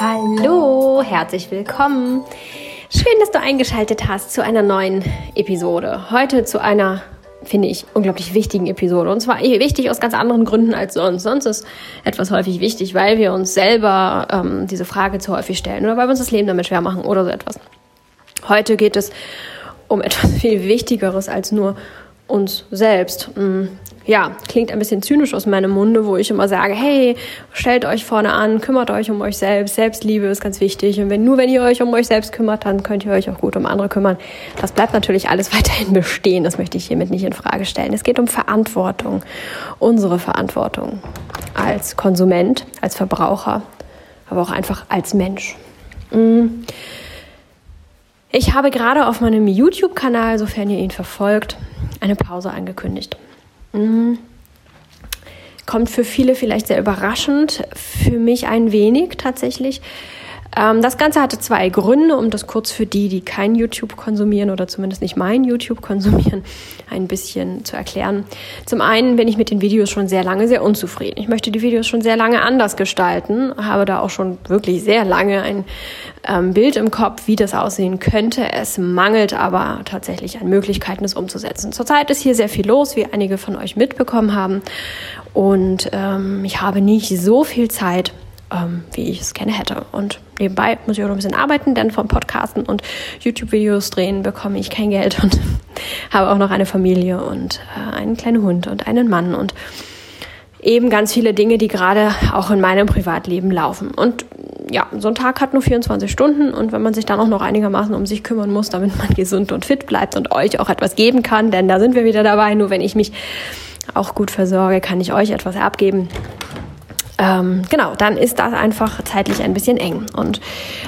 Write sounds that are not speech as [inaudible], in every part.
Hallo, herzlich willkommen. Schön, dass du eingeschaltet hast zu einer neuen Episode. Heute zu einer finde ich, unglaublich wichtigen Episode. Und zwar wichtig aus ganz anderen Gründen als sonst. Sonst ist etwas häufig wichtig, weil wir uns selber ähm, diese Frage zu häufig stellen oder weil wir uns das Leben damit schwer machen oder so etwas. Heute geht es um etwas [laughs] viel Wichtigeres als nur uns selbst. Mm, ja, klingt ein bisschen zynisch aus meinem Munde, wo ich immer sage, hey, stellt euch vorne an, kümmert euch um euch selbst. Selbstliebe ist ganz wichtig. Und wenn nur wenn ihr euch um euch selbst kümmert, dann könnt ihr euch auch gut um andere kümmern. Das bleibt natürlich alles [laughs] weiterhin bestehen. Das möchte ich hiermit nicht in Frage stellen. Es geht um Verantwortung. Unsere Verantwortung als Konsument, als Verbraucher, aber auch einfach als Mensch. Mm. Ich habe gerade auf meinem YouTube-Kanal, sofern ihr ihn verfolgt, eine Pause angekündigt. Mhm. Kommt für viele vielleicht sehr überraschend, für mich ein wenig tatsächlich. Ähm, das Ganze hatte zwei Gründe, um das kurz für die, die kein YouTube konsumieren oder zumindest nicht mein YouTube konsumieren, [laughs] ein bisschen zu erklären. Zum einen bin ich mit den Videos schon sehr lange sehr unzufrieden. Ich möchte die Videos schon sehr lange anders gestalten, habe da auch schon wirklich sehr lange ein ähm, Bild im Kopf, wie das aussehen könnte. Es mangelt aber tatsächlich an Möglichkeiten, es umzusetzen. Zurzeit ist hier sehr viel los, wie einige von euch mitbekommen haben. Und ähm, ich habe nicht so viel Zeit, ähm, wie ich es gerne hätte. Und nebenbei muss ich auch noch ein bisschen arbeiten, denn vom Podcasten und YouTube-Videos drehen bekomme ich kein Geld und [laughs] habe auch noch eine Familie und äh, einen kleinen Hund und einen Mann und eben ganz viele Dinge, die gerade auch in meinem Privatleben laufen. Und ja, so ein Tag hat nur 24 Stunden und wenn man sich dann auch noch einigermaßen um sich kümmern muss, damit man [laughs] gesund und fit bleibt und euch auch etwas geben kann, denn da sind wir wieder dabei, nur wenn ich mich auch gut versorge, kann ich euch etwas abgeben. Ähm, genau, dann ist das einfach zeitlich ein bisschen eng. Und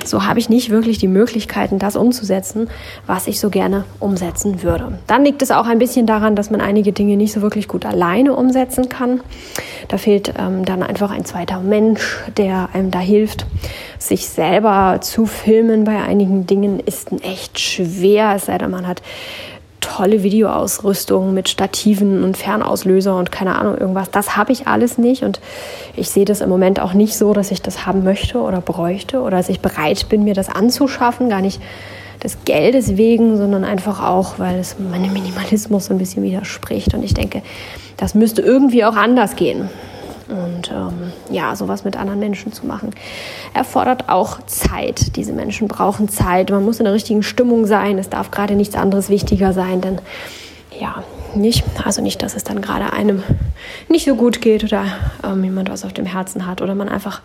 so habe ich nicht wirklich die Möglichkeiten, das umzusetzen, was ich so gerne umsetzen würde. Dann liegt es auch ein bisschen daran, dass man einige Dinge nicht so wirklich gut alleine umsetzen kann. Da fehlt ähm, dann einfach ein zweiter Mensch, der einem da hilft. Sich selber zu filmen bei einigen Dingen ist echt schwer, es sei denn, man hat tolle Videoausrüstung mit Stativen und Fernauslöser und keine Ahnung irgendwas. Das habe ich alles nicht und ich sehe das im Moment auch nicht so, dass ich das haben möchte oder bräuchte oder dass ich bereit bin, mir das anzuschaffen. Gar nicht des Geldes wegen, sondern einfach auch, weil es meinem Minimalismus so ein bisschen widerspricht. Und ich denke, das müsste irgendwie auch anders gehen. Und ähm, ja, sowas mit anderen Menschen zu machen, erfordert auch Zeit. Diese Menschen brauchen Zeit. Man muss in der richtigen Stimmung sein. Es darf gerade nichts anderes wichtiger sein, denn ja, nicht, also nicht, dass es dann gerade einem nicht so gut geht oder ähm, jemand was auf dem Herzen hat oder man einfach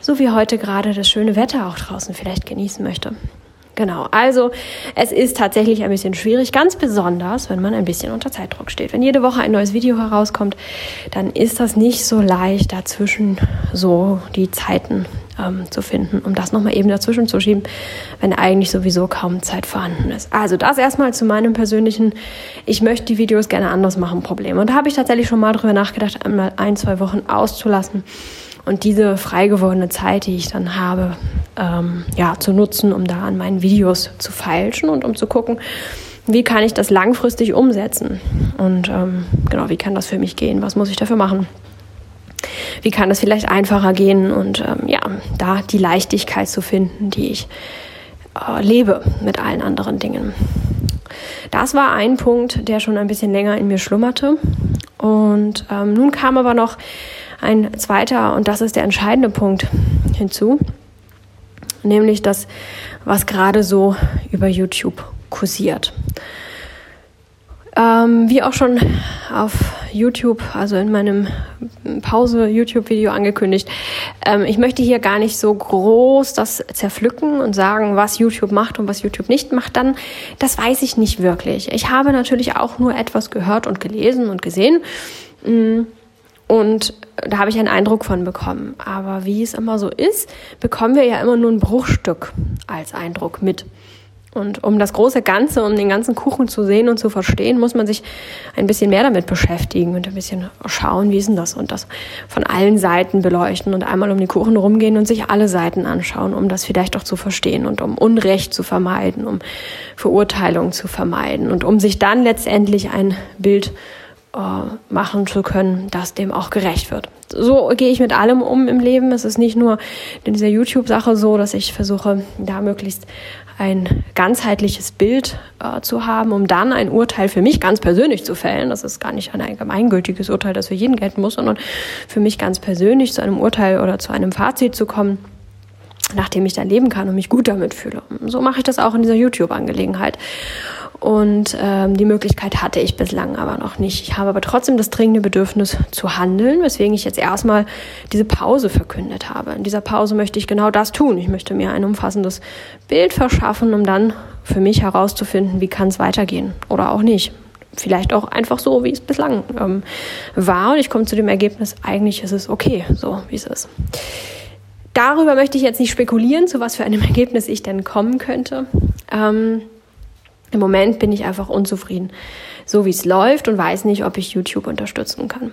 so wie heute gerade das schöne Wetter auch draußen vielleicht genießen möchte. Genau, also es ist tatsächlich ein bisschen schwierig, ganz besonders, wenn man ein bisschen unter Zeitdruck steht. Wenn jede Woche ein neues Video herauskommt, dann ist das nicht so leicht, dazwischen so die Zeiten ähm, zu finden, um das nochmal eben dazwischen zu schieben, wenn eigentlich sowieso kaum Zeit vorhanden ist. Also das erstmal zu meinem persönlichen, ich möchte die Videos gerne anders machen, Problem. Und da habe ich tatsächlich schon mal drüber nachgedacht, einmal ein, zwei Wochen auszulassen und diese frei gewordene Zeit, die ich dann habe, ähm, ja, zu nutzen, um da an meinen Videos zu feilschen und um zu gucken, wie kann ich das langfristig umsetzen und ähm, genau, wie kann das für mich gehen, was muss ich dafür machen. Wie kann das vielleicht einfacher gehen und ähm, ja, da die Leichtigkeit zu finden, die ich äh, lebe mit allen anderen Dingen. Das war ein Punkt, der schon ein bisschen länger in mir schlummerte. Und ähm, nun kam aber noch ein zweiter, und das ist der entscheidende Punkt hinzu, nämlich das, was gerade so über YouTube kursiert. Ähm, wie auch schon auf YouTube, also in meinem Pause-YouTube-Video angekündigt, ähm, ich möchte hier gar nicht so groß das zerpflücken und sagen, was YouTube macht und was YouTube nicht macht, dann, das weiß ich nicht wirklich. Ich habe natürlich auch nur etwas gehört und gelesen und gesehen. Mm, und da habe ich einen Eindruck von bekommen. Aber wie es immer so ist, bekommen wir ja immer nur ein Bruchstück als Eindruck mit. Und um das große Ganze, um den ganzen Kuchen zu sehen und zu verstehen, muss man sich ein bisschen mehr damit beschäftigen und ein bisschen schauen, wie ist denn das und das von allen Seiten beleuchten und einmal um die Kuchen rumgehen und sich alle Seiten anschauen, um das vielleicht auch zu verstehen und um Unrecht zu vermeiden, um Verurteilung zu vermeiden und um sich dann letztendlich ein Bild machen zu können, das dem auch gerecht wird. So gehe ich mit allem um im Leben. Es ist nicht nur in dieser YouTube-Sache so, dass ich versuche, da möglichst ein ganzheitliches Bild äh, zu haben, um dann ein Urteil für mich ganz persönlich zu fällen. Das ist gar nicht ein allgemeingültiges Urteil, das für jeden gelten muss, sondern für mich ganz persönlich zu einem Urteil oder zu einem Fazit zu kommen, nachdem ich da leben kann und mich gut damit fühle. so mache ich das auch in dieser YouTube-Angelegenheit. Und ähm, die Möglichkeit hatte ich bislang aber noch nicht. Ich habe aber trotzdem das dringende Bedürfnis zu handeln, weswegen ich jetzt erstmal diese Pause verkündet habe. In dieser Pause möchte ich genau das tun. Ich möchte mir ein umfassendes Bild verschaffen, um dann für mich herauszufinden, wie kann es weitergehen oder auch nicht. Vielleicht auch einfach so, wie es bislang ähm, war. Und ich komme zu dem Ergebnis, eigentlich ist es okay, so wie es ist. Darüber möchte ich jetzt nicht spekulieren, zu was für einem [laughs] Ergebnis ich denn kommen könnte. Ähm, im Moment bin ich einfach unzufrieden, so wie es läuft und weiß nicht, ob ich YouTube unterstützen kann.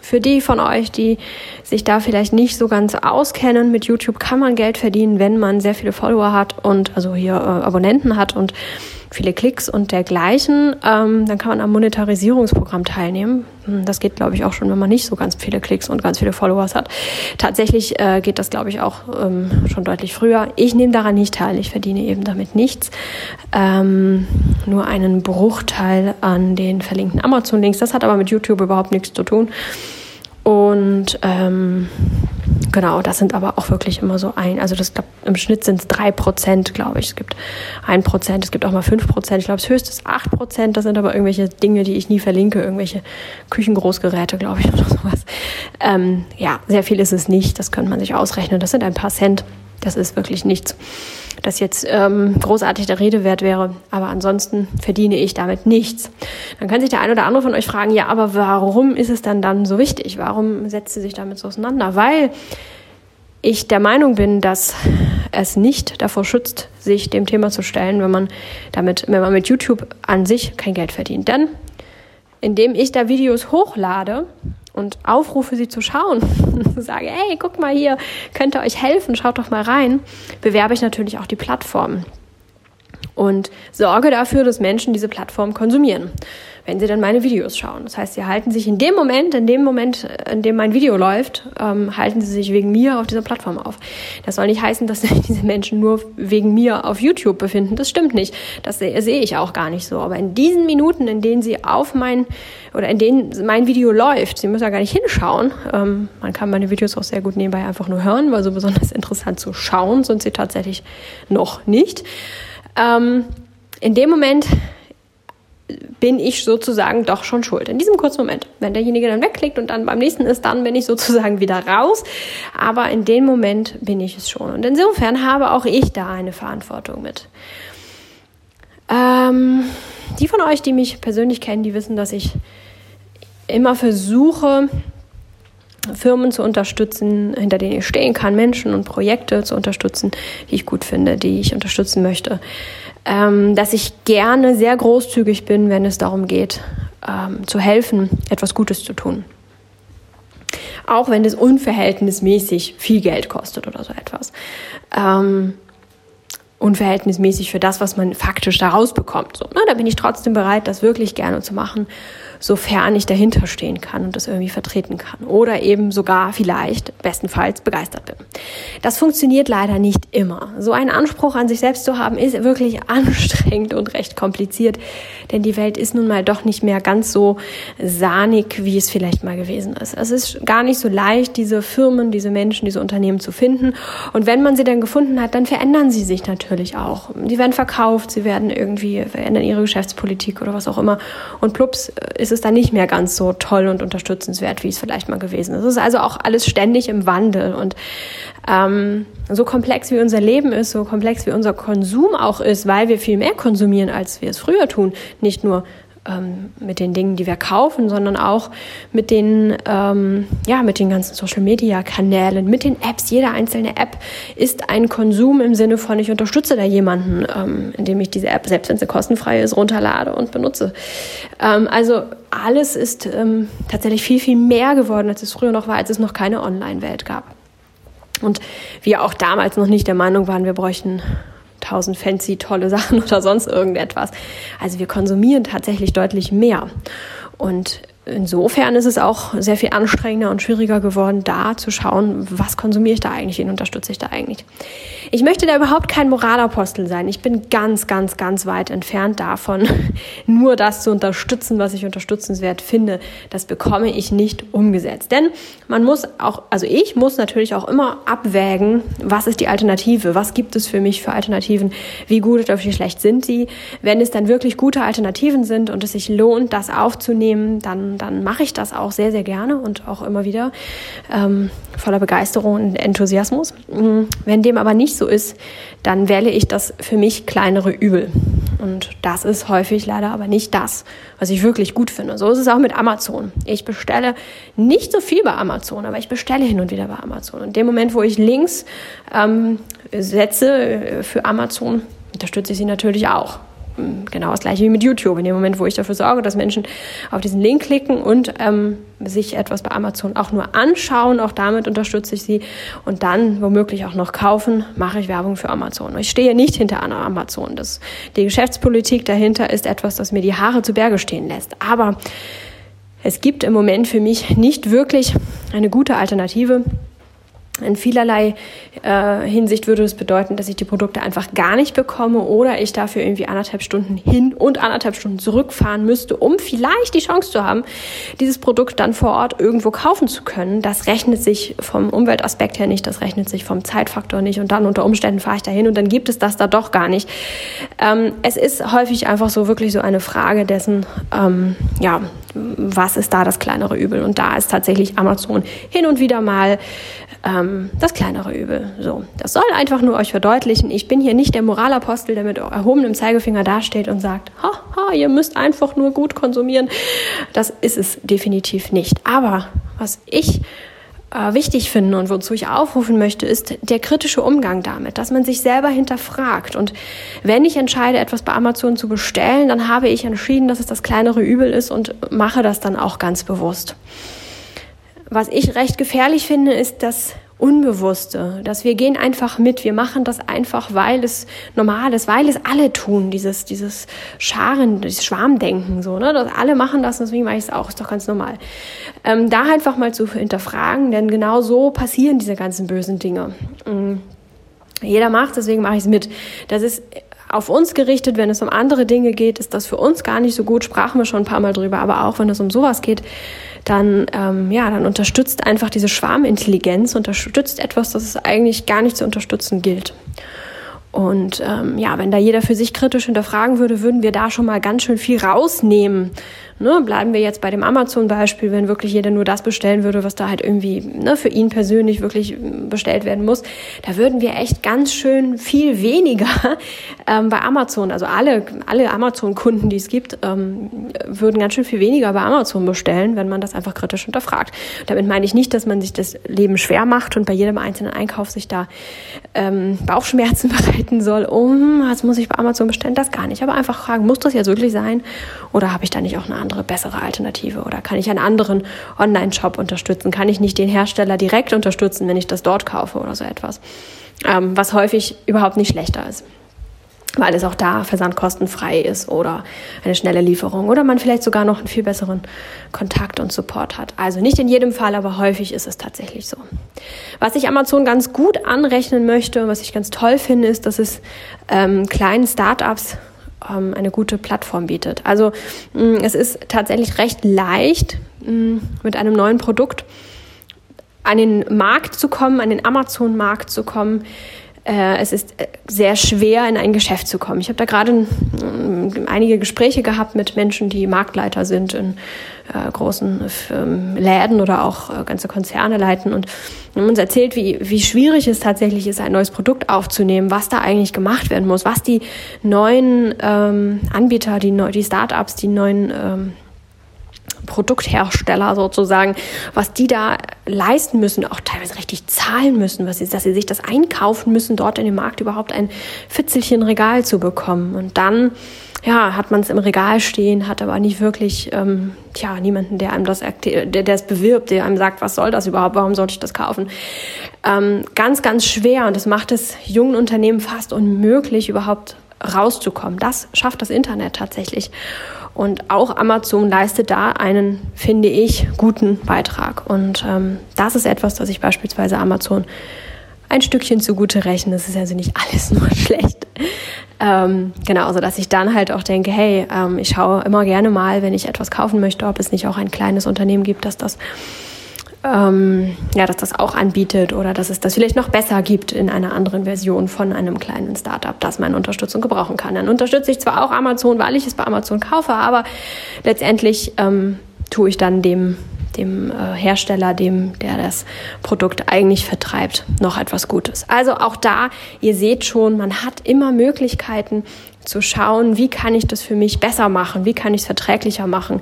Für die von euch, die sich da vielleicht nicht so ganz auskennen, mit YouTube kann man Geld verdienen, wenn man sehr viele Follower hat und also hier äh, Abonnenten hat und viele Klicks und dergleichen. Ähm, dann kann man am Monetarisierungsprogramm teilnehmen. Hm, das geht, glaube ich, auch schon, wenn man nicht so ganz viele Klicks und ganz viele Followers hat. Tatsächlich äh, geht das, glaube ich, auch ähm, schon deutlich früher. Ich nehme daran nicht teil. Ich verdiene eben damit nichts. Ähm, nur einen Bruchteil an den verlinkten Amazon-Links. Das hat aber mit YouTube überhaupt nichts zu tun. Und ähm, Genau, das sind aber auch wirklich immer so ein, also das glaub, im Schnitt sind es drei Prozent, glaube ich. Es gibt ein Prozent, es gibt auch mal fünf Prozent. Ich glaube, das höchste ist acht Prozent. Das sind aber irgendwelche Dinge, die ich nie verlinke, irgendwelche Küchengroßgeräte, glaube ich, [laughs] oder sowas. Ähm, ja, sehr viel ist es nicht. Das könnte man sich ausrechnen. Das sind ein paar Cent. Das ist wirklich nichts, das jetzt ähm, großartig der Rede wert wäre. Aber ansonsten verdiene ich damit nichts. Dann kann sich der ein oder andere von euch fragen, ja, aber warum ist es dann dann so wichtig? Warum setzt sie sich damit so auseinander? Weil ich der Meinung bin, dass es nicht davor schützt, sich dem Thema zu stellen, wenn man damit, wenn man mit YouTube an sich kein Geld verdient. Denn indem ich da Videos hochlade, und aufrufe, sie zu schauen. [laughs] Sage, hey, guck mal hier, könnte euch helfen, schaut doch mal rein, bewerbe ich natürlich auch die Plattform. Und sorge dafür, dass Menschen diese Plattform konsumieren wenn sie dann meine Videos schauen. Das heißt, sie halten sich in dem Moment, in dem Moment, in dem mein Video läuft, ähm, halten sie sich wegen mir auf dieser Plattform auf. Das soll nicht heißen, dass [laughs] diese Menschen nur wegen mir auf YouTube befinden. Das stimmt nicht. Das sehe ich auch gar nicht so. Aber in diesen Minuten, in denen sie auf mein oder in denen mein Video läuft, sie müssen ja gar nicht hinschauen. Ähm, man kann meine Videos auch sehr gut nebenbei einfach nur hören, weil so besonders [laughs] interessant zu schauen sind sie tatsächlich noch nicht. Ähm, in dem Moment bin ich sozusagen doch schon schuld. In diesem kurzen Moment. Wenn derjenige dann wegklickt und dann beim nächsten ist, dann bin ich sozusagen wieder raus. Aber in dem Moment bin ich es schon. Und insofern habe auch ich da eine Verantwortung mit. Ähm, die von euch, die mich persönlich kennen, die wissen, dass ich immer versuche, Firmen zu unterstützen, hinter denen ich stehen kann, Menschen und Projekte zu unterstützen, die ich gut finde, die ich unterstützen möchte ähm, dass ich gerne sehr großzügig bin, wenn es darum geht, ähm, zu helfen, etwas Gutes zu tun. Auch wenn es unverhältnismäßig viel Geld kostet oder so etwas. Ähm, unverhältnismäßig für das, was man faktisch daraus bekommt. So, ne? Da bin ich trotzdem bereit, das wirklich gerne zu machen sofern ich dahinter stehen kann und das irgendwie vertreten kann. Oder eben sogar vielleicht bestenfalls begeistert bin. Das funktioniert leider nicht immer. So einen Anspruch an sich selbst zu haben, ist wirklich [laughs] anstrengend und recht kompliziert, denn die Welt ist nun mal doch nicht mehr ganz so sahnig, wie es vielleicht mal gewesen ist. Es ist gar nicht so leicht, diese Firmen, diese Menschen, diese Unternehmen zu finden. Und wenn man sie dann gefunden hat, dann verändern sie sich natürlich auch. Die werden verkauft, sie werden irgendwie verändern ihre Geschäftspolitik oder was auch immer. Und plups ist ist es dann nicht mehr ganz so toll und unterstützenswert, wie es vielleicht mal gewesen ist. Es ist also auch alles ständig im Wandel und ähm, so komplex wie unser Leben ist, so komplex wie unser Konsum auch ist, weil wir viel mehr konsumieren, als wir es früher tun. Nicht nur ähm, mit den Dingen, die wir kaufen, sondern auch mit den, ähm, ja, mit den ganzen Social Media Kanälen, mit den Apps. Jede einzelne App ist ein Konsum im Sinne von, ich unterstütze da jemanden, ähm, indem ich diese App, selbst wenn sie kostenfrei ist, runterlade und benutze. Ähm, also alles ist ähm, tatsächlich viel, viel mehr geworden, als es früher noch war, als es noch keine Online-Welt gab. Und wir auch damals noch nicht der Meinung waren, wir bräuchten tausend fancy tolle Sachen [laughs] oder sonst irgendetwas. Also wir konsumieren tatsächlich deutlich mehr. Und insofern ist es auch sehr viel anstrengender und schwieriger geworden, da zu schauen, was konsumiere ich da eigentlich, wen unterstütze ich da eigentlich. Ich möchte da überhaupt kein Moralapostel sein. Ich bin ganz, ganz, ganz weit entfernt davon, [laughs] nur das zu unterstützen, was ich unterstützenswert finde. Das bekomme ich nicht umgesetzt. Denn man muss auch, also ich muss natürlich auch immer abwägen, was ist die Alternative? Was gibt es für mich für Alternativen? Wie gut oder wie schlecht sind sie? Wenn es dann wirklich gute Alternativen sind und es sich lohnt, das aufzunehmen, dann dann, mache ich das auch sehr, sehr gerne und auch immer wieder ähm, voller Begeisterung und Enthusiasmus. Mm, wenn dem aber nicht so ist, dann wähle ich das für mich kleinere Übel. Und das ist häufig leider aber nicht das, was ich wirklich gut finde. So ist es auch mit Amazon. Ich bestelle nicht so viel bei Amazon, aber ich bestelle hin und wieder bei Amazon. Und in dem Moment, wo ich Links ähm, setze äh, für Amazon, unterstütze ich sie natürlich auch genau das gleiche wie mit YouTube. In dem Moment, wo ich dafür sorge, dass Menschen auf diesen Link klicken und ähm, sich etwas bei Amazon auch nur anschauen, auch damit unterstütze ich sie und dann womöglich auch noch kaufen, mache ich Werbung für Amazon. Ich stehe nicht hinter Amazon. Das, die Geschäftspolitik dahinter ist etwas, das mir die Haare zu Berge stehen lässt. Aber es gibt im Moment für mich nicht wirklich eine gute Alternative in vielerlei äh, Hinsicht würde es bedeuten, dass ich die Produkte einfach gar nicht bekomme oder ich dafür irgendwie anderthalb Stunden hin und anderthalb Stunden zurückfahren müsste, um vielleicht die Chance zu haben, dieses Produkt dann vor Ort irgendwo kaufen zu können. Das rechnet sich vom Umweltaspekt her nicht, das rechnet sich vom Zeitfaktor nicht und dann unter Umständen fahre ich dahin und dann gibt es das da doch gar nicht. Ähm, es ist häufig einfach so wirklich so eine Frage dessen, ähm, ja, was ist da das kleinere Übel? Und da ist tatsächlich Amazon hin und wieder mal ähm, das kleinere Übel. So, das soll einfach nur euch verdeutlichen. Ich bin hier nicht der Moralapostel, der mit erhobenem Zeigefinger dasteht und sagt, ha, ha, ihr müsst einfach nur gut konsumieren. Das ist es definitiv nicht. Aber was ich äh, wichtig finde und wozu ich aufrufen möchte, ist der kritische Umgang damit, dass man sich selber hinterfragt. Und wenn ich entscheide, etwas bei Amazon zu bestellen, dann habe ich entschieden, dass es das kleinere Übel ist und mache das dann auch ganz bewusst. Was ich recht gefährlich finde, ist das Unbewusste, dass wir gehen einfach mit, wir machen das einfach, weil es normal ist, weil es alle tun, dieses, dieses Scharen, dieses Schwarmdenken, so, ne, dass alle machen das, deswegen mache ich es auch, ist doch ganz normal. Ähm, da einfach mal zu hinterfragen, denn genau so passieren diese ganzen bösen Dinge. Ähm, jeder macht, deswegen mache ich es mit. Das ist auf uns gerichtet, wenn es um andere Dinge geht, ist das für uns gar nicht so gut, sprachen wir schon ein paar Mal drüber, aber auch wenn es um sowas geht, dann, ähm, ja, dann unterstützt einfach diese Schwarmintelligenz, unterstützt etwas, das es eigentlich gar nicht zu unterstützen gilt. Und ähm, ja, wenn da jeder für sich kritisch hinterfragen würde, würden wir da schon mal ganz schön viel rausnehmen. Ne, bleiben wir jetzt bei dem Amazon-Beispiel, wenn wirklich jeder nur das bestellen würde, was da halt irgendwie ne, für ihn persönlich wirklich bestellt werden muss, da würden wir echt ganz schön viel weniger [laughs] ähm, bei Amazon, also alle, alle Amazon-Kunden, die es gibt, ähm, würden ganz schön viel weniger bei Amazon bestellen, wenn man das einfach kritisch hinterfragt. Damit meine ich nicht, dass man sich das Leben schwer macht und bei jedem einzelnen Einkauf sich da ähm, Bauchschmerzen [laughs] bereiten soll. Um, was muss ich bei Amazon bestellen? Das gar nicht. Aber einfach fragen, muss das jetzt wirklich sein? Oder habe ich da nicht auch eine andere bessere Alternative? Oder kann ich einen anderen Online-Shop unterstützen? Kann ich nicht den Hersteller direkt unterstützen, wenn ich das dort kaufe oder so etwas? Ähm, was häufig überhaupt nicht schlechter ist weil es auch da versandkostenfrei ist oder eine schnelle Lieferung oder man vielleicht sogar noch einen viel besseren Kontakt und Support hat. Also nicht in jedem Fall, aber häufig ist es tatsächlich so. Was ich Amazon ganz gut anrechnen möchte, was ich ganz toll finde, ist, dass es ähm, kleinen Startups ähm, eine gute Plattform bietet. Also mh, mm, es ist tatsächlich recht leicht, mh, mm, mit einem neuen Produkt an den Markt zu kommen, an den Amazon-Markt zu kommen, äh, es ist äh, sehr schwer, in ein Geschäft zu kommen. Ich habe da gerade einige Gespräche gehabt mit Menschen, die Marktleiter sind in äh, großen Läden oder auch ganze Konzerne leiten und haben uns erzählt, wie, wie schwierig es tatsächlich ist, ein neues Produkt aufzunehmen, was da eigentlich gemacht werden muss, was die neuen ähm, Anbieter, die, die Startups, die neuen ähm, Produkthersteller sozusagen, was die da leisten müssen, auch teilweise richtig zahlen müssen, was sie, dass sie sich das einkaufen müssen, dort in dem Markt überhaupt ein Fitzelchen Regal zu bekommen. Und dann ja, hat man es im Regal stehen, hat aber nicht wirklich, ähm, tja, niemanden, der einem das, der, der es bewirbt, der einem sagt, was soll das überhaupt, warum sollte ich das kaufen? Ähm, ganz, ganz schwer und das macht es jungen Unternehmen fast unmöglich, überhaupt rauszukommen. Das schafft das Internet tatsächlich. Und auch Amazon leistet da einen, finde ich, guten Beitrag. Und ähm, das ist etwas, das ich beispielsweise Amazon ein Stückchen zugute rechne. Es ist also nicht alles [laughs] nur schlecht. Ähm, genau, so dass ich dann halt auch denke, hey, ähm, ich schaue immer gerne mal, wenn ich etwas kaufen möchte, ob es nicht auch ein kleines Unternehmen gibt, das das ähm, ja, dass das auch anbietet oder dass es das vielleicht noch besser gibt in einer anderen Version von einem kleinen Startup, das meine Unterstützung gebrauchen kann. Dann unterstütze ich zwar auch Amazon, weil ich es bei Amazon kaufe, aber letztendlich ähm, tue ich dann dem dem äh, Hersteller, dem, der das Produkt eigentlich vertreibt, noch etwas Gutes. Also auch da, ihr seht schon, man hat immer Möglichkeiten zu schauen, wie kann ich das für mich besser machen, wie kann ich es verträglicher machen,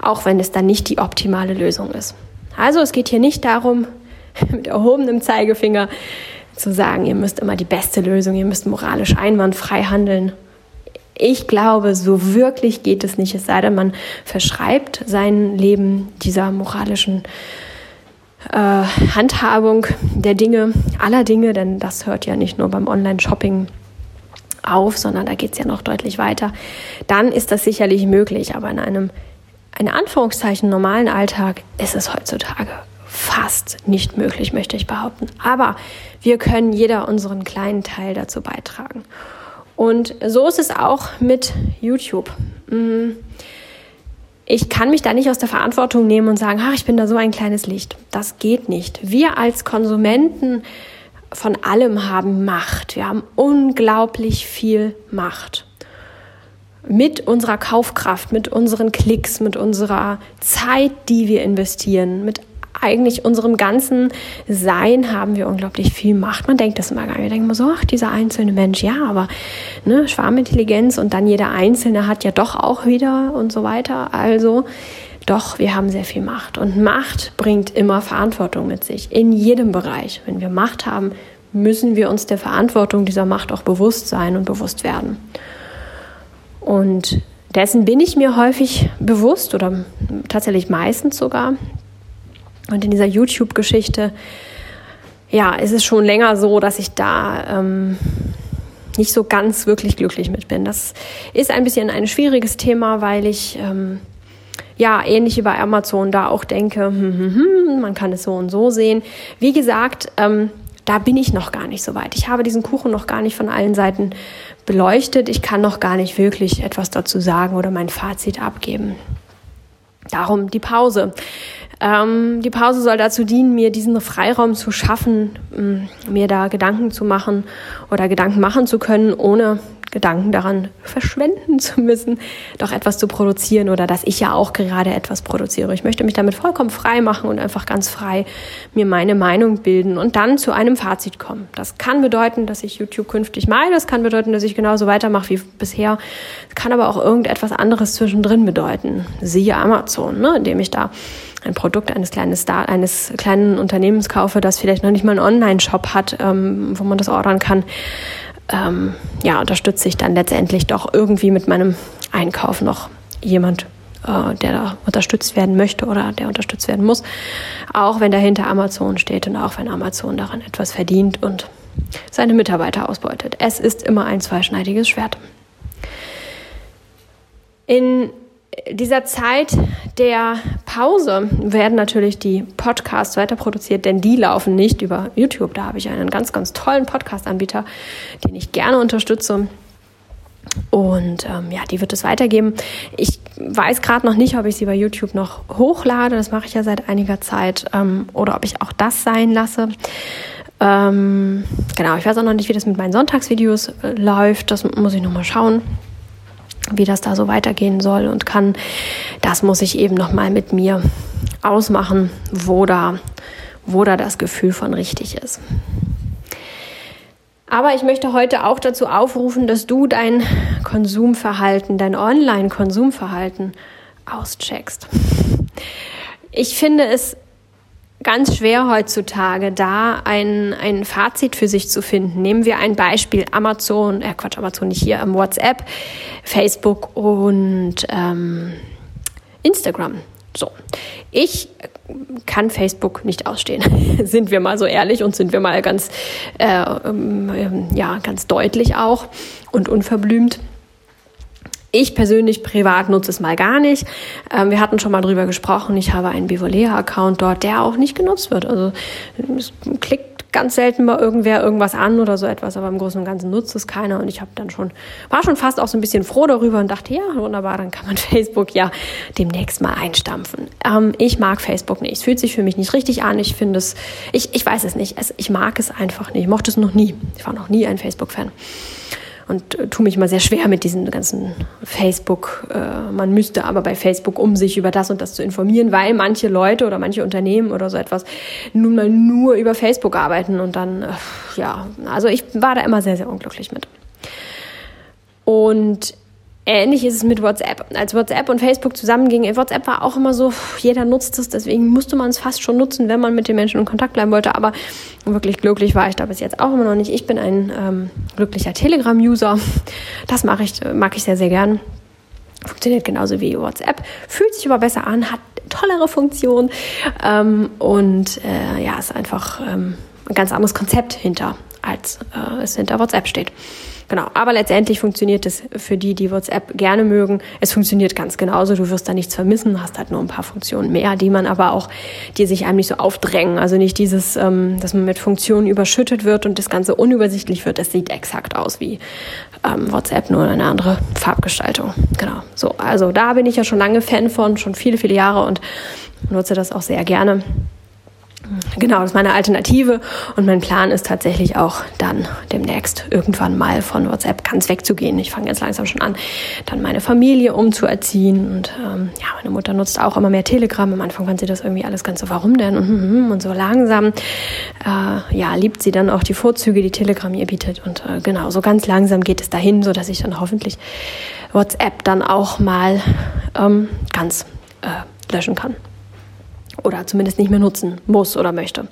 auch wenn es dann nicht die optimale Lösung ist. Also es geht hier nicht darum, [laughs] mit erhobenem Zeigefinger zu sagen, ihr müsst immer die beste Lösung, ihr müsst moralisch einwandfrei handeln. Ich glaube, so wirklich geht es nicht, es sei denn, man verschreibt sein Leben dieser moralischen äh, Handhabung der Dinge, aller Dinge, denn das hört ja nicht nur beim Online-Shopping auf, sondern da geht es ja noch deutlich weiter. Dann ist das sicherlich möglich, aber in einem in Anführungszeichen normalen Alltag ist es heutzutage fast nicht möglich, möchte ich behaupten. Aber wir können jeder unseren kleinen Teil dazu beitragen. Und so ist es auch mit YouTube. Mhm. Ich kann mich da nicht aus der Verantwortung nehmen und sagen, ach, ich bin da so ein kleines Licht. Das geht nicht. Wir als Konsumenten von allem haben Macht. Wir haben unglaublich viel Macht mit unserer Kaufkraft, mit unseren Klicks, mit unserer Zeit, die wir investieren, mit eigentlich unserem ganzen Sein haben wir unglaublich viel Macht. Man denkt das immer gar nicht. Wir denken immer so, ach, dieser einzelne Mensch, ja, aber ne, Schwarmintelligenz und dann jeder Einzelne hat ja doch auch wieder und so weiter. Also doch, wir haben sehr viel Macht. Und Macht bringt immer Verantwortung mit sich, in jedem Bereich. Wenn wir Macht haben, müssen wir uns der Verantwortung dieser Macht auch bewusst sein und bewusst werden. Und dessen bin ich mir häufig bewusst oder tatsächlich meistens sogar. Und in dieser YouTube-Geschichte, ja, ist es schon länger so, dass ich da ähm, nicht so ganz wirklich glücklich mit bin. Das ist ein bisschen ein schwieriges Thema, weil ich ähm, ja ähnlich wie bei Amazon da auch denke, hm, hm, hm, man kann es so und so sehen. Wie gesagt, ähm, da bin ich noch gar nicht so weit. Ich habe diesen Kuchen noch gar nicht von allen Seiten beleuchtet. Ich kann noch gar nicht wirklich etwas dazu sagen oder mein Fazit abgeben. Darum die Pause. Ähm, die Pause soll dazu dienen, mir diesen Freiraum zu schaffen, mir da Gedanken zu machen oder Gedanken machen zu können, ohne Gedanken daran verschwenden zu müssen, doch etwas zu produzieren oder dass ich ja auch gerade etwas produziere. Ich möchte mich damit vollkommen frei machen und einfach ganz frei mir meine Meinung bilden und dann zu einem Fazit kommen. Das kann bedeuten, dass ich YouTube künftig meide. Das kann bedeuten, dass ich genauso weitermache wie bisher. Es kann aber auch irgendetwas anderes zwischendrin bedeuten. Siehe Amazon, ne, indem ich da ein Produkt eines kleinen Star eines kleinen Unternehmens kaufe, das vielleicht noch nicht mal einen Online-Shop hat, ähm, wo man das ordern kann ähm, ja, unterstütze ich dann letztendlich doch irgendwie mit meinem Einkauf noch jemand, äh, der da unterstützt werden möchte oder der unterstützt werden muss. Auch wenn dahinter Amazon steht und auch wenn Amazon daran etwas verdient und seine Mitarbeiter ausbeutet. Es ist immer ein zweischneidiges Schwert. In dieser Zeit der Pause werden natürlich die Podcasts weiter produziert, denn die laufen nicht über YouTube. Da habe ich einen ganz, ganz tollen Podcast-Anbieter, den ich gerne unterstütze. Und ähm, ja, die wird es weitergeben. Ich weiß gerade noch nicht, ob ich sie bei YouTube noch hochlade. Das mache ich ja seit einiger Zeit. Ähm, oder ob ich auch das sein lasse. Ähm, genau, ich weiß auch noch nicht, wie das mit meinen Sonntagsvideos äh, läuft. Das muss ich nochmal schauen, wie das da so weitergehen soll und kann. Das muss ich eben nochmal mit mir ausmachen, wo da, wo da das Gefühl von richtig ist. Aber ich möchte heute auch dazu aufrufen, dass du dein Konsumverhalten, dein Online-Konsumverhalten auscheckst. Ich finde es ganz schwer heutzutage, da ein, ein Fazit für sich zu finden. Nehmen wir ein Beispiel Amazon, äh Quatsch, Amazon nicht hier, ähm, WhatsApp, Facebook und ähm, Instagram. So, ich kann Facebook nicht ausstehen. [laughs] sind wir mal so ehrlich und sind wir mal ganz, äh, ähm, ja, ganz deutlich auch und unverblümt. Ich persönlich privat nutze es mal gar nicht. Ähm, wir hatten schon mal drüber gesprochen. Ich habe einen Bivolea-Account dort, der auch nicht genutzt wird. Also es klickt ganz selten mal irgendwer irgendwas an oder so etwas, aber im Großen und Ganzen nutzt es keiner. Und ich habe dann schon, war schon fast auch so ein bisschen froh darüber und dachte, ja, wunderbar, dann kann man [laughs] Facebook ja demnächst mal einstampfen. Ähm, ich mag Facebook nicht. Es fühlt sich für mich nicht richtig an. Ich finde es, ich, ich weiß es nicht. Es, ich mag es einfach nicht. Ich mochte es noch nie. Ich war noch nie ein Facebook-Fan und tue mich mal sehr schwer mit diesem ganzen Facebook. Äh, man müsste aber bei Facebook, um sich über das und das zu informieren, weil manche Leute oder manche Unternehmen oder so etwas nun mal nur über Facebook arbeiten und dann, äh, ja, also ich war da immer sehr, sehr unglücklich mit. Und Ähnlich ist es mit WhatsApp. Als WhatsApp und Facebook zusammengingen, WhatsApp war auch immer so, jeder nutzt es, deswegen musste man es fast schon nutzen, wenn man mit den Menschen in Kontakt bleiben wollte. Aber wirklich glücklich war ich da bis jetzt auch immer noch nicht. Ich bin ein ähm, glücklicher Telegram-User. Das mache ich, mag ich sehr, sehr gern. Funktioniert genauso wie WhatsApp, fühlt sich aber besser an, hat tollere Funktionen ähm, und äh, ja, ist einfach ähm, ein ganz anderes Konzept hinter, als äh, es hinter WhatsApp steht. Genau, aber letztendlich funktioniert es für die, die WhatsApp gerne mögen. Es funktioniert ganz genauso. Du wirst da nichts vermissen, hast halt nur ein paar Funktionen mehr, die man aber auch, die sich einem nicht so aufdrängen. Also nicht dieses, ähm, dass man mit Funktionen überschüttet wird und das Ganze unübersichtlich wird. Das sieht exakt aus wie ähm, WhatsApp, nur eine andere Farbgestaltung. Genau. So, also da bin ich ja schon lange Fan von, schon viele, viele Jahre und nutze das auch sehr gerne. Genau, das ist meine Alternative und mein Plan ist tatsächlich auch dann demnächst irgendwann mal von WhatsApp ganz wegzugehen. Ich fange jetzt langsam schon an, dann meine Familie umzuerziehen und ähm, ja, meine Mutter nutzt auch immer mehr Telegram. Am Anfang fand sie das irgendwie alles ganz so, warum denn? Und, hm, hm, hm, und so langsam, äh, ja, liebt sie dann auch die Vorzüge, die Telegram ihr bietet und äh, genau, so ganz langsam geht es dahin, so dass ich dann hoffentlich WhatsApp dann auch mal ähm, ganz äh, löschen kann oder zumindest nicht mehr nutzen muss oder möchte.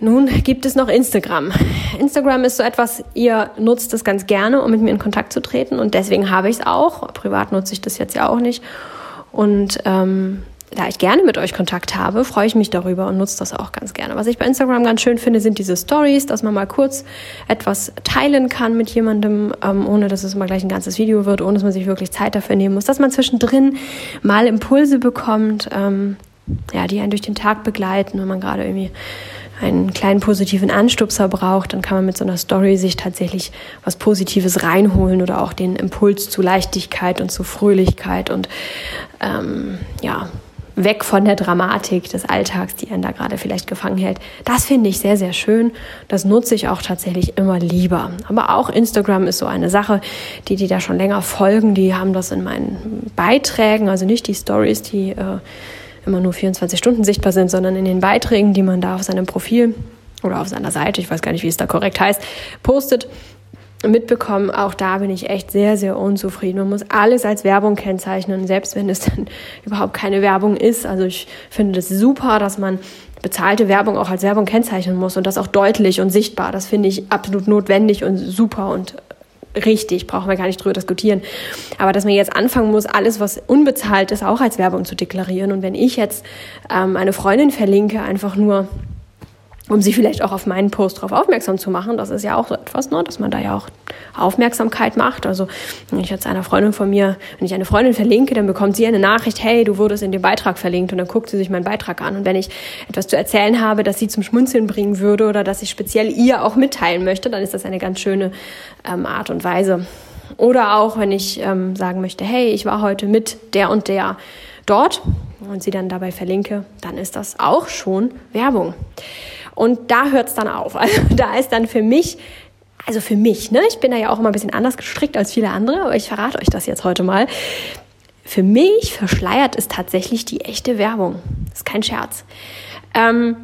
Nun gibt es noch Instagram. Instagram ist so etwas, ihr nutzt es ganz gerne, um mit mir in Kontakt zu treten und deswegen habe ich es auch. Privat nutze ich das jetzt ja auch nicht. Und ähm, da ich gerne mit euch Kontakt habe, freue ich mich darüber und nutze das auch ganz gerne. Was ich bei Instagram ganz schön finde, sind diese Stories, dass man mal kurz etwas teilen kann mit jemandem, ähm, ohne dass es mal gleich ein ganzes Video wird, ohne dass man sich wirklich Zeit dafür nehmen muss, dass man zwischendrin mal Impulse bekommt, ähm, ja, die einen durch den Tag begleiten, wenn man gerade irgendwie einen kleinen positiven Anstupser braucht, dann kann man mit so einer Story sich tatsächlich was Positives reinholen oder auch den Impuls zu Leichtigkeit und zu Fröhlichkeit und ähm, ja, weg von der Dramatik des Alltags, die einen da gerade vielleicht gefangen hält. Das finde ich sehr, sehr schön. Das nutze ich auch tatsächlich immer lieber. Aber auch Instagram ist so eine Sache, die, die da schon länger folgen, die haben das in meinen Beiträgen, also nicht die Stories, die äh, immer nur 24 Stunden sichtbar sind, sondern in den Beiträgen, die man da auf seinem Profil oder auf seiner Seite, ich weiß gar nicht, wie es da korrekt heißt, postet, mitbekommen. Auch da bin ich echt sehr, sehr unzufrieden. Man muss alles als Werbung kennzeichnen, selbst wenn es [laughs] dann überhaupt keine Werbung ist. Also ich finde das super, dass man bezahlte Werbung auch als Werbung kennzeichnen muss und das auch deutlich und sichtbar. Das finde ich absolut notwendig und super und richtig, brauchen wir gar nicht drüber diskutieren. Aber dass man jetzt anfangen muss, alles, was unbezahlt ist, auch als Werbung zu deklarieren. Und wenn ich jetzt ähm, eine Freundin verlinke, einfach nur um sie vielleicht auch auf meinen Post darauf aufmerksam zu machen. Das ist ja auch so etwas, ne, dass man da ja auch Aufmerksamkeit macht. Also wenn ich jetzt einer Freundin von mir, wenn ich eine Freundin verlinke, dann bekommt sie eine Nachricht, hey, du wurdest in dem Beitrag verlinkt und dann guckt sie sich meinen Beitrag an. Und wenn ich etwas zu erzählen habe, das sie zum Schmunzeln bringen würde oder dass ich speziell ihr auch mitteilen möchte, dann ist das eine ganz schöne ähm, Art und Weise. Oder auch, wenn ich ähm, sagen möchte, hey, ich war heute mit der und der dort und sie dann dabei verlinke, dann ist das auch schon Werbung. Und da hört es dann auf. [laughs] Also da ist dann für mich also für mich, ne? Ich bin da ja auch immer ein bisschen anders gestrickt als viele andere, aber ich verrate euch das jetzt heute mal. Für mich verschleiert es tatsächlich die echte Werbung. Das ist kein Scherz. Ähm,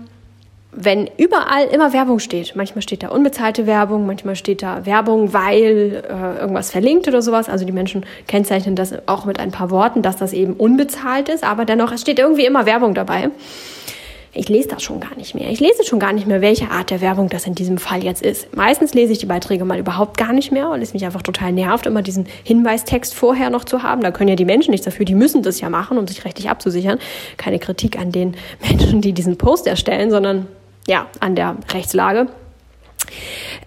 wenn überall immer Werbung steht, manchmal steht da unbezahlte Werbung, manchmal steht da Werbung, weil äh, irgendwas verlinkt oder sowas. Also die Menschen kennzeichnen das auch mit ein paar Worten, dass das eben unbezahlt ist, aber dennoch es steht irgendwie immer Werbung dabei ich lese das schon gar nicht mehr. Ich lese schon gar nicht mehr, welche Art der Werbung das in diesem Fall jetzt ist. Meistens lese ich die Beiträge mal überhaupt gar nicht mehr, weil es mich einfach total nervt, immer diesen Hinweistext vorher noch zu haben. Da können ja die Menschen nichts dafür, die müssen das ja machen, um sich rechtlich abzusichern. Keine Kritik an den [laughs] Menschen, die diesen Post erstellen, sondern ja, an der Rechtslage.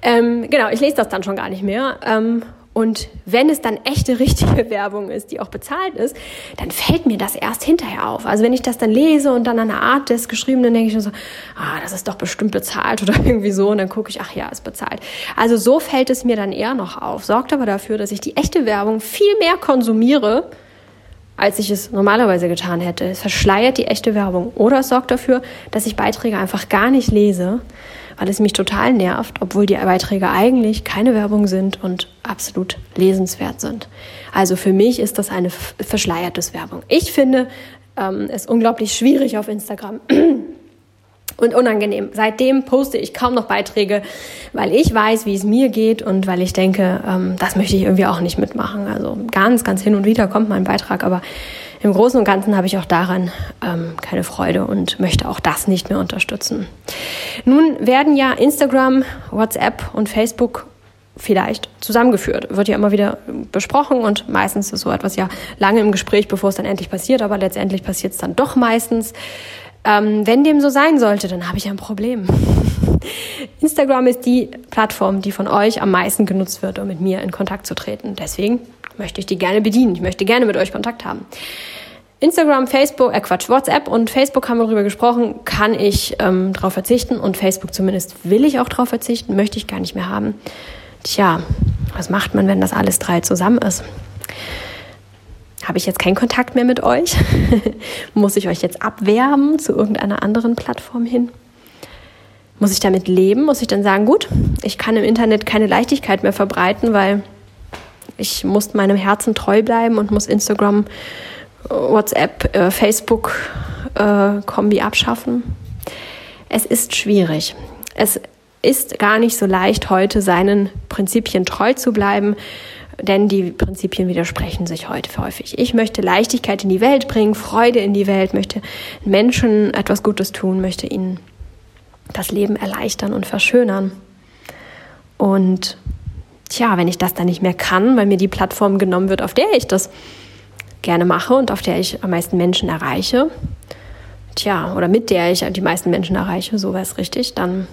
Ähm, genau, ich lese das dann schon gar nicht mehr. Ähm, und wenn es dann echte, richtige [laughs] Werbung ist, die auch bezahlt ist, dann fällt mir das erst hinterher auf. Also wenn ich das dann lese und dann an der Art des Geschriebenen denke ich mir so, ah, das ist doch bestimmt bezahlt [laughs] oder irgendwie so. Und dann gucke ich, ach ja, ist bezahlt. Also so fällt es mir dann eher noch auf. Sorgt aber dafür, dass ich die echte Werbung viel mehr konsumiere, als ich es normalerweise getan hätte. Es verschleiert die echte Werbung. Oder es sorgt dafür, dass ich Beiträge einfach gar nicht lese weil es mich total nervt, obwohl die Beiträge eigentlich keine Werbung sind und absolut lesenswert sind. Also für mich ist das eine verschleiertes Werbung. Ich finde ähm, es unglaublich schwierig auf Instagram. [clears throat] und unangenehm. Seitdem poste ich kaum noch Beiträge, weil ich weiß, wie es mir geht und weil ich denke, ähm, das möchte ich irgendwie auch nicht mitmachen. Also ganz, ganz hin und wieder kommt mal ein Beitrag, aber im Großen und Ganzen habe ich auch daran ähm, keine Freude und möchte auch das nicht mehr unterstützen. Nun werden ja Instagram, WhatsApp und Facebook vielleicht zusammengeführt. Wird ja immer wieder besprochen und meistens ist so etwas ja lange im Gespräch, bevor es dann endlich passiert, aber letztendlich passiert es dann doch meistens. Ähm, wenn dem so sein sollte, dann habe ich ein Problem. [laughs] Instagram ist die Plattform, die von euch am meisten genutzt wird, um mit mir in Kontakt zu treten. Deswegen möchte ich die gerne bedienen. Ich möchte gerne mit euch Kontakt haben. Instagram, Facebook, äh Quatsch, WhatsApp und Facebook haben wir darüber gesprochen, kann ich ähm, darauf verzichten und Facebook zumindest will ich auch darauf verzichten, möchte ich gar nicht mehr haben. Tja, was macht man, wenn das alles drei zusammen ist? Habe ich jetzt keinen Kontakt mehr mit euch? [laughs] Muss ich euch jetzt abwerben zu irgendeiner anderen Plattform hin? Muss ich damit leben? Muss ich dann sagen, gut, ich kann im Internet keine Leichtigkeit mehr verbreiten, weil ich muss meinem Herzen treu bleiben und muss Instagram, WhatsApp, äh, Facebook äh, Kombi abschaffen. Es ist schwierig. Es ist gar nicht so leicht, heute seinen Prinzipien treu zu bleiben, denn die Prinzipien widersprechen sich heute häufig. Ich möchte Leichtigkeit in die Welt bringen, Freude in die Welt, möchte Menschen etwas Gutes tun, möchte ihnen das Leben erleichtern und verschönern. Und tja, wenn ich das dann nicht mehr kann, weil mir die Plattform genommen wird, auf der ich das gerne mache und auf der ich am meisten Menschen erreiche, tja, oder mit der ich die meisten Menschen erreiche, so wäre es richtig, dann,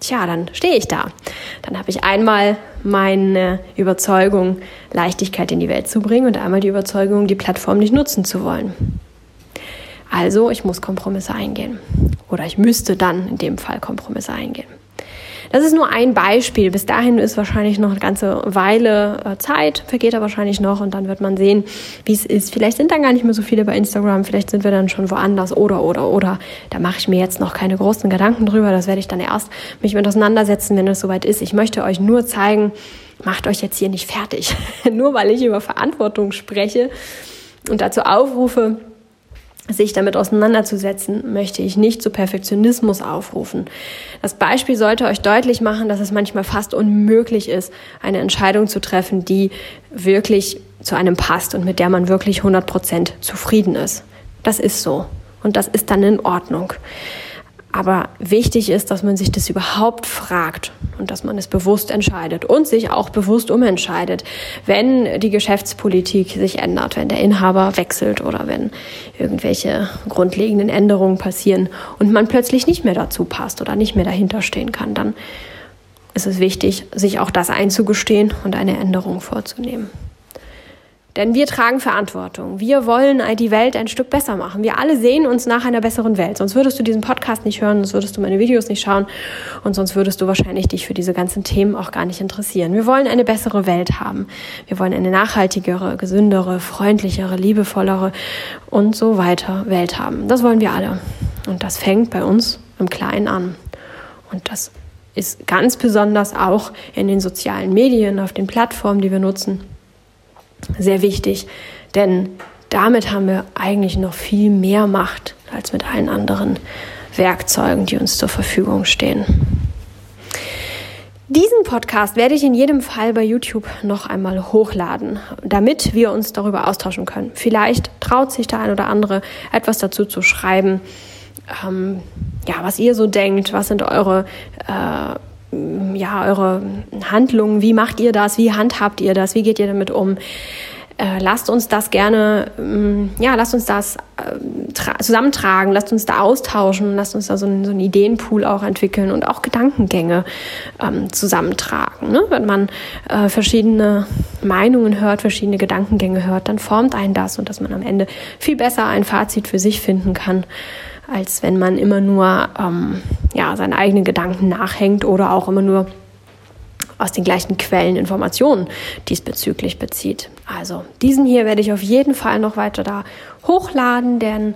tja, dann stehe ich da. Dann habe ich einmal meine Überzeugung, Leichtigkeit in die Welt zu bringen und einmal die Überzeugung, die Plattform nicht nutzen zu wollen. Also, ich muss Kompromisse eingehen. Oder ich müsste dann in dem Fall Kompromisse eingehen. Das ist nur ein Beispiel. Bis dahin ist wahrscheinlich noch eine ganze Weile äh, Zeit, vergeht da wahrscheinlich noch und dann wird man sehen, wie es ist. Vielleicht sind dann gar nicht mehr so viele bei Instagram, vielleicht sind wir dann schon woanders oder oder oder. Da mache ich mir jetzt noch keine großen Gedanken drüber. Das werde ich dann erst mich mit auseinandersetzen, wenn es soweit ist. Ich möchte euch nur zeigen, macht euch jetzt hier nicht fertig. [laughs] nur weil ich über Verantwortung spreche und dazu aufrufe, sich damit auseinanderzusetzen, möchte ich nicht zu Perfektionismus aufrufen. Das Beispiel sollte euch deutlich machen, dass es manchmal fast unmöglich ist, eine Entscheidung zu treffen, die wirklich zu einem passt und mit der man wirklich 100 Prozent zufrieden ist. Das ist so. Und das ist dann in Ordnung. Aber wichtig ist, dass man sich das überhaupt fragt und dass man es bewusst entscheidet und sich auch bewusst umentscheidet, wenn die Geschäftspolitik sich ändert, wenn der Inhaber wechselt oder wenn irgendwelche grundlegenden Änderungen passieren und man plötzlich nicht mehr dazu passt oder nicht mehr dahinter stehen kann, dann ist es wichtig, sich auch das einzugestehen und eine Änderung vorzunehmen. Denn wir tragen Verantwortung. Wir wollen die Welt ein Stück besser machen. Wir alle sehen uns nach einer besseren Welt. Sonst würdest du diesen Podcast nicht hören, sonst würdest du meine Videos nicht schauen und sonst würdest du wahrscheinlich dich für diese ganzen Themen auch gar nicht interessieren. Wir wollen eine bessere Welt haben. Wir wollen eine nachhaltigere, gesündere, freundlichere, liebevollere und so weiter Welt haben. Das wollen wir alle. Und das fängt bei uns im Kleinen an. Und das ist ganz besonders auch in den sozialen Medien, auf den Plattformen, die wir nutzen, sehr wichtig. Denn damit haben wir eigentlich noch viel mehr Macht als mit allen anderen Werkzeugen, die uns zur Verfügung stehen. Diesen Podcast werde ich in jedem Fall bei YouTube noch einmal hochladen, damit wir uns darüber austauschen können. Vielleicht traut sich der ein oder andere etwas dazu zu schreiben, ähm, ja, was ihr so denkt, was sind eure äh, ja, eure Handlungen, wie macht ihr das, wie handhabt ihr das, wie geht ihr damit um? Äh, lasst uns das gerne, ähm, ja, lasst uns das äh, zusammentragen, lasst uns da austauschen, lasst uns da so, ein, so einen Ideenpool auch entwickeln und auch Gedankengänge ähm, zusammentragen. Ne? Wenn man äh, verschiedene Meinungen hört, verschiedene Gedankengänge hört, dann formt einen das und dass man am Ende viel besser ein Fazit für sich finden kann als wenn man immer nur ähm, ja, seine eigenen Gedanken nachhängt oder auch immer nur aus den gleichen Quellen Informationen diesbezüglich bezieht. Also diesen hier werde ich auf jeden Fall noch weiter da hochladen, denn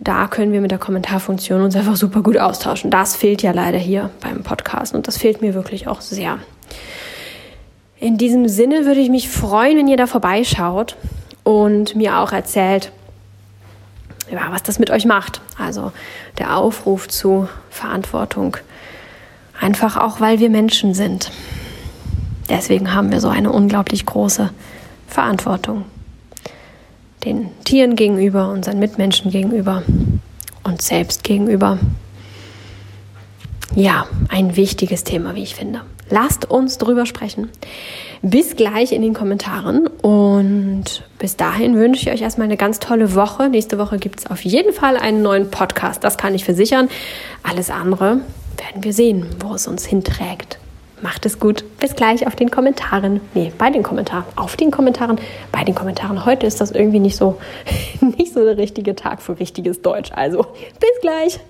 da können wir mit der Kommentarfunktion uns einfach super gut austauschen. Das fehlt ja leider hier beim Podcast und das fehlt mir wirklich auch sehr. In diesem Sinne würde ich mich freuen, wenn ihr da vorbeischaut und mir auch erzählt, ja, was das mit euch macht. Also der Aufruf zu Verantwortung. Einfach auch, weil wir Menschen sind. Deswegen haben wir so eine unglaublich große Verantwortung. Den Tieren gegenüber, unseren Mitmenschen gegenüber, uns selbst gegenüber. Ja, ein wichtiges Thema, wie ich finde. Lasst uns drüber sprechen. Bis gleich in den Kommentaren und bis dahin wünsche ich euch erstmal eine ganz tolle Woche. Nächste Woche gibt es auf jeden Fall einen neuen Podcast, das kann ich versichern. Alles andere werden wir sehen, wo es uns hinträgt. Macht es gut. Bis gleich auf den Kommentaren. Nee, bei den Kommentaren. Auf den Kommentaren. Bei den Kommentaren. Heute ist das irgendwie nicht so, [laughs] nicht so der richtige Tag für richtiges Deutsch. Also, bis gleich.